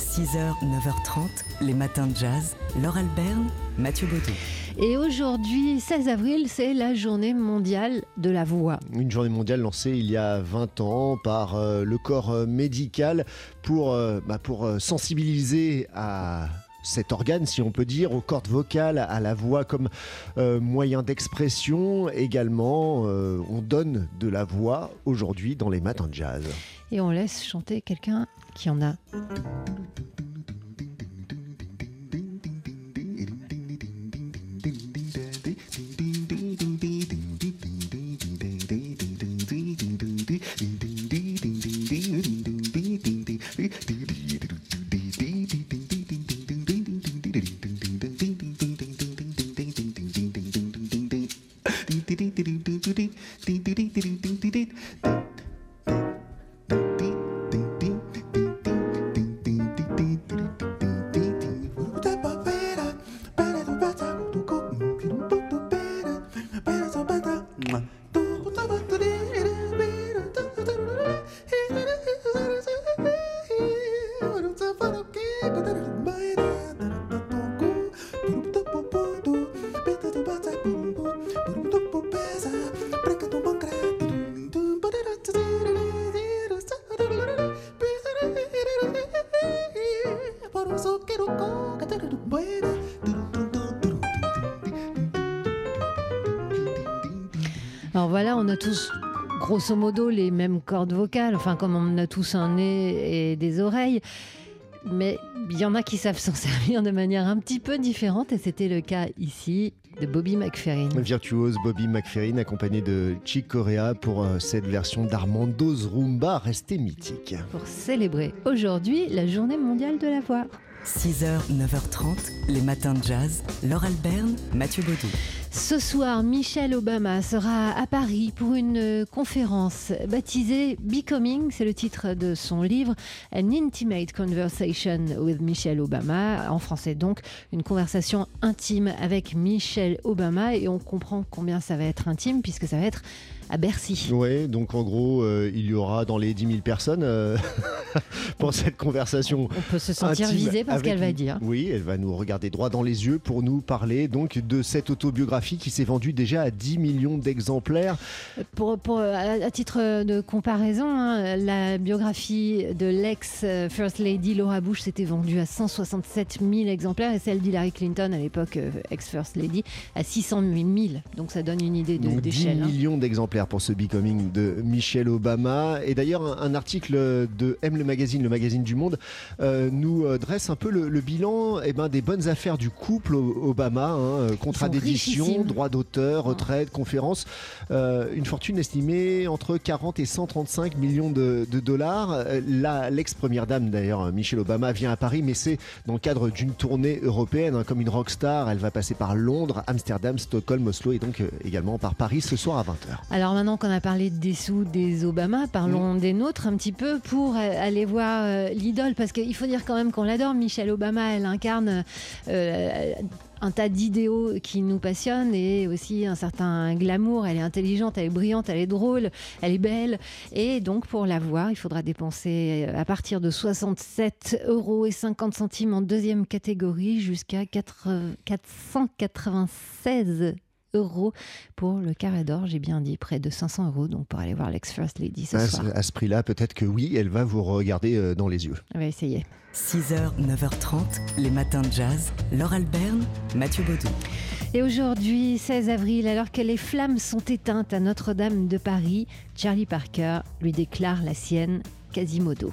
6h, 9h30, les matins de jazz. Laure Alberne, Mathieu Baudou. Et aujourd'hui, 16 avril, c'est la journée mondiale de la voix. Une journée mondiale lancée il y a 20 ans par euh, le corps euh, médical pour, euh, bah, pour sensibiliser à cet organe, si on peut dire, aux cordes vocales, à la voix comme euh, moyen d'expression. Également, euh, on donne de la voix aujourd'hui dans les matins de jazz. Et on laisse chanter quelqu'un qui en a. Alors voilà, on a tous grosso modo les mêmes cordes vocales, enfin comme on a tous un nez et des oreilles. Mais il y en a qui savent s'en servir de manière un petit peu différente et c'était le cas ici de Bobby McFerrin. Virtuose Bobby McFerrin accompagné de Chick Corea pour euh, cette version d'Armando's Rumba restée mythique. Pour célébrer aujourd'hui la journée mondiale de la voix. 6h, 9h30, les matins de jazz. Laure Alberne, Mathieu Baudou. Ce soir, Michelle Obama sera à Paris pour une euh, conférence baptisée Becoming, c'est le titre de son livre, An Intimate Conversation with Michelle Obama, en français donc, une conversation intime avec Michelle Obama, et on comprend combien ça va être intime puisque ça va être à Bercy. Oui, donc en gros, euh, il y aura dans les 10 000 personnes euh, pour cette conversation. On peut se sentir visé par ce qu'elle va dire. Oui, elle va nous regarder droit dans les yeux pour nous parler donc de cette autobiographie qui s'est vendue déjà à 10 millions d'exemplaires. Pour, pour- à, titre de comparaison, hein, la biographie de l'ex-First Lady Laura Bush s'était vendue à 167 000 exemplaires et celle d'Hillary Clinton, à l'époque euh, ex-First Lady, à 600 000. Donc ça donne une idée de- Donc 10 d'échelle. hein. millions pour ce Becoming de Michelle Obama. Et d'ailleurs, un, un article de M le magazine, le magazine du Monde, euh, nous euh, dresse un peu le, le bilan eh ben, des bonnes affaires du couple Obama. hein, euh, contrat d'édition, droit d'auteur, retraite, conférence. euh, une fortune estimée entre 40 et 135 millions de, de dollars. Là, l'ex-première dame, d'ailleurs, Michelle Obama, vient à Paris, mais c'est dans le cadre d'une tournée européenne. hein, comme une rockstar, elle va passer par Londres, Amsterdam, Stockholm, Oslo et donc euh, également par Paris ce soir à 20h. Alors maintenant qu'on a parlé des sous des Obama, parlons des nôtres un petit peu pour euh, aller voir euh, l'idole parce qu'il faut dire quand même qu'on l'adore. Michelle Obama, elle incarne euh, un tas d'idéaux qui nous passionnent et aussi un certain glamour. Elle est intelligente, elle est brillante, elle est drôle, elle est belle. Et donc pour la voir, il faudra dépenser à partir de 67 euros et 50 centimes en deuxième catégorie jusqu'à 4 496 euros pour le carré d'or, j'ai bien dit près de 500 euros, donc pour aller voir l'ex-First Lady ce À, soir. ce- à ce prix-là, peut-être que oui, elle va vous regarder euh, dans les yeux. On va essayer. 6h, 9h30, les matins de jazz. Laure Alberne, Mathieu Baudou. Et aujourd'hui, 16 avril, alors que les flammes sont éteintes à Notre-Dame de Paris, Charlie Parker lui déclare la sienne Quasimodo.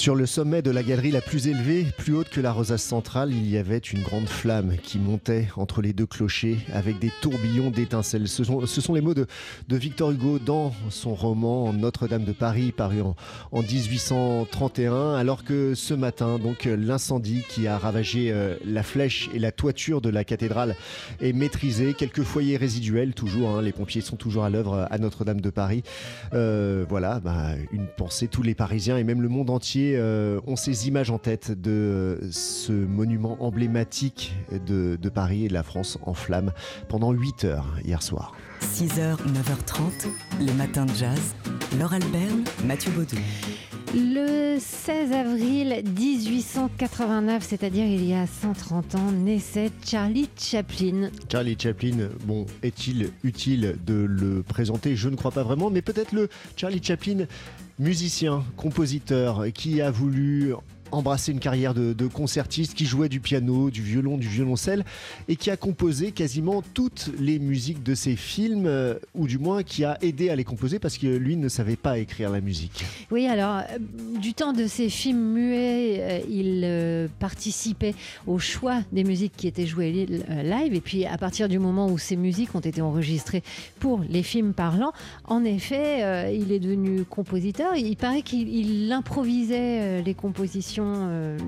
Sur le sommet de la galerie la plus élevée, plus haute que la rosace centrale, il y avait une grande flamme qui montait entre les deux clochers avec des tourbillons d'étincelles. Ce sont, les mots de, Victor Hugo dans son roman Notre-Dame de Paris, paru en, en, 1831, alors que ce matin, donc l'incendie qui a ravagé euh, la flèche et la toiture de la cathédrale est maîtrisé. Quelques foyers résiduels, toujours, hein, les pompiers sont toujours à l'œuvre à Notre-Dame de Paris. Euh, voilà, bah, une pensée, tous les Parisiens et même le monde entier euh, ont ces images en tête de ce monument emblématique de, Paris et de la France en flammes pendant 8 heures hier soir. 6h, 9h30, les matins de jazz. Laure Alberne, Mathieu Baudou. Le 16 avril 1889, c'est-à-dire il y a 130 ans, naissait Charlie Chaplin. Charlie Chaplin, bon, est-il utile de le présenter? Je ne crois pas vraiment, mais peut-être le Charlie Chaplin musicien, compositeur, qui a voulu embrassé une carrière de, concertiste qui jouait du piano, du violon, du violoncelle et qui a composé quasiment toutes les musiques de ses films, euh, ou du moins qui a aidé à les composer parce que lui ne savait pas écrire la musique. Oui, alors euh, du temps de ses films muets, euh, il participait au choix des musiques qui étaient jouées live et puis à partir du moment où ces musiques ont été enregistrées pour les films parlants, en effet, il est devenu compositeur. Il paraît qu'il improvisait les compositions euh,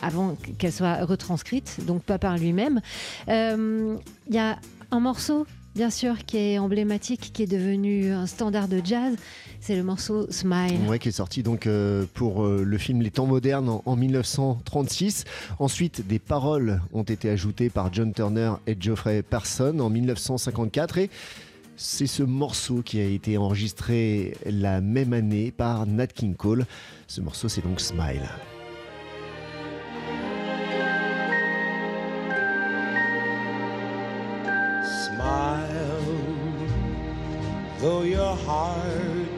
avant qu'elle soit retranscrite, donc pas par lui-même. Il euh, y a un morceau bien sûr, qui est emblématique, qui est devenu un standard de jazz. C'est le morceau Smile. Ouais, qui est sorti donc euh, pour le film Les Temps modernes en, en, 1936. Ensuite, des paroles ont été ajoutées par John Turner et Geoffrey Parson en 1954 et c'est ce morceau qui a été enregistré la même année par Nat King Cole. Ce morceau, c'est donc Smile. Smile, though your heart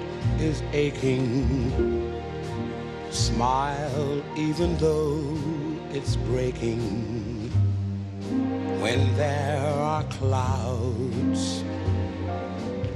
is aching. Smile, even though it's breaking. When there are clouds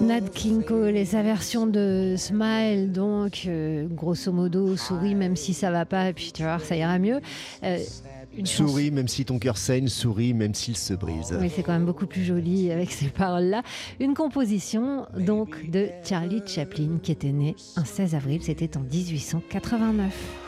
Nat King Cole et sa version de Smile, donc euh, grosso modo souris même si ça va pas, et puis tu vas voir ça ira mieux. Euh, une souris même si ton cœur saigne, souris même s'il se brise. Oui, c'est quand même beaucoup plus joli avec ces paroles-là. Une composition donc de Charlie Chaplin qui était né un 16 avril, c'était en 1889.